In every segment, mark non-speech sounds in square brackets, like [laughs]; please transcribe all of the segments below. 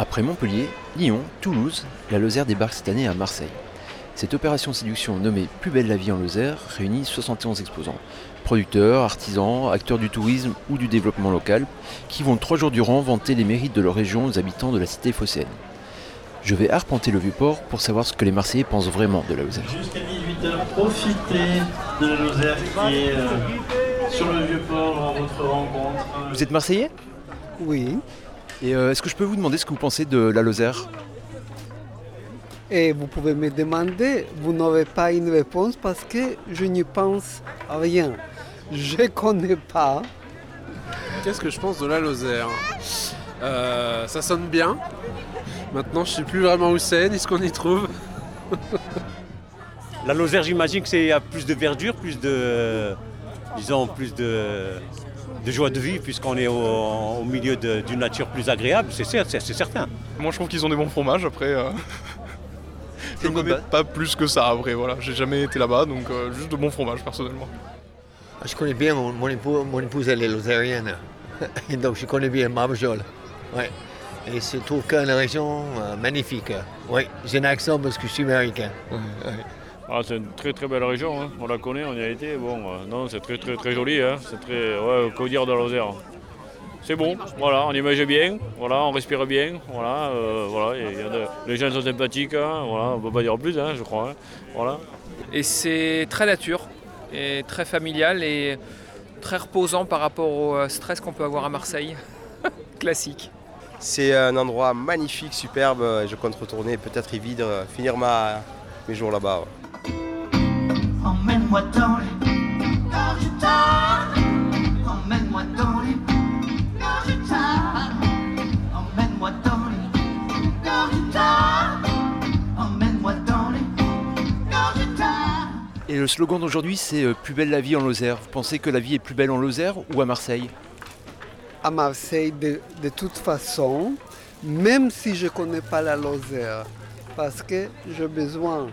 Après Montpellier, Lyon, Toulouse, la Lozère débarque cette année à Marseille. Cette opération séduction nommée Plus belle la vie en Lozère réunit 71 exposants, producteurs, artisans, acteurs du tourisme ou du développement local, qui vont trois jours durant vanter les mérites de leur région aux habitants de la cité phocéenne. Je vais arpenter le Vieux-Port pour savoir ce que les Marseillais pensent vraiment de la Lozère. Jusqu'à 18h, profitez de la Lozère qui est euh, sur le Vieux-Port à votre rencontre. Vous êtes Marseillais? Oui. Et euh, est-ce que je peux vous demander ce que vous pensez de la Lozère? Et vous pouvez me demander, vous n'avez pas une réponse parce que je n'y pense à rien. Je ne connais pas. Qu'est-ce que je pense de la Lozère? Euh, Ça sonne bien. Maintenant, je ne sais plus vraiment où c'est, ni ce qu'on y trouve. La Lozère, j'imagine que c'est y a plus de verdure, plus de, disons, plus de, de joie de vie, puisqu'on est au, au milieu d'une nature plus agréable, c'est cer- c'est- c'est certain. Moi je trouve qu'ils ont des bons fromages après. euh, [laughs] Je connais pas plus que ça après, voilà. J'ai jamais été là-bas donc euh, juste de bons fromages personnellement. Je connais bien, mon, mon épouse, mon épouse elle est lozérienne. [laughs] Et donc je connais bien Marvejols. Ouais. Et je trouve qu'une région euh, magnifique. Oui, j'ai un accent parce que je suis américain. Ouais, ouais. Ah, c'est une très très belle région, hein. on la connaît, on y a été. Bon, euh, non, c'est très très très joli, hein. c'est très. Ouais, qu'au dire de Lozère C'est bon, voilà, on image bien, voilà, on respire bien, voilà, euh, voilà, et il y a de- les gens sont sympathiques, hein, voilà, on peut pas dire plus, hein, je crois, hein, voilà. Et c'est très nature, et très familial et très reposant par rapport au euh, stress qu'on peut avoir à Marseille. [laughs] Classique. C'est un endroit magnifique, superbe. Je compte retourner, peut-être y vivre, finir ma, mes jours là-bas. ouais. Emmène-moi dans les gorges tard. Emmène-moi dans les gorges tard. Emmène-moi dans les gorges tard. Emmène-moi dans les gorges tard. Et le slogan d'aujourd'hui c'est euh, Plus belle la vie en Lozère. Vous pensez que la vie est plus belle en Lozère ou à Marseille? À Marseille, de, de toute façon, même si je ne connais pas la Lozère, parce que j'ai besoin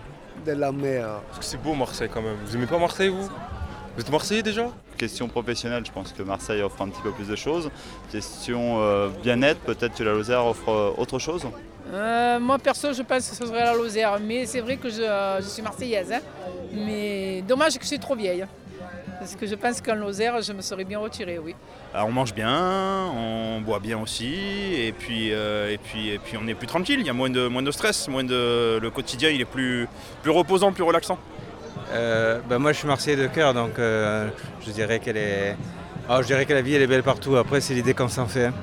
de la mer. Parce que c'est beau Marseille quand même. Vous aimez pas Marseille vous? Vous êtes Marseillais déjà? Question professionnelle, je pense que Marseille offre un petit peu plus de choses. Question euh, bien-être, peut-être que la Lozère offre euh, autre chose? Euh, moi perso, je pense que ce serait la Lozère, mais c'est vrai que je, euh, je suis marseillaise. hein. Mais dommage que je suis trop vieille. Parce que je pense qu'en Lozère, je me serais bien retirée, oui. Alors, on mange bien, on boit bien aussi, et puis, euh, et puis, et puis on est plus tranquille, il y a moins de, moins de stress, moins de, le quotidien il est plus, plus reposant, plus relaxant. Euh, ben moi je suis Marseillais de cœur donc euh, je dirais qu'elle est. Ah, je dirais que la vie elle est belle partout, après c'est l'idée qu'on s'en fait. hein.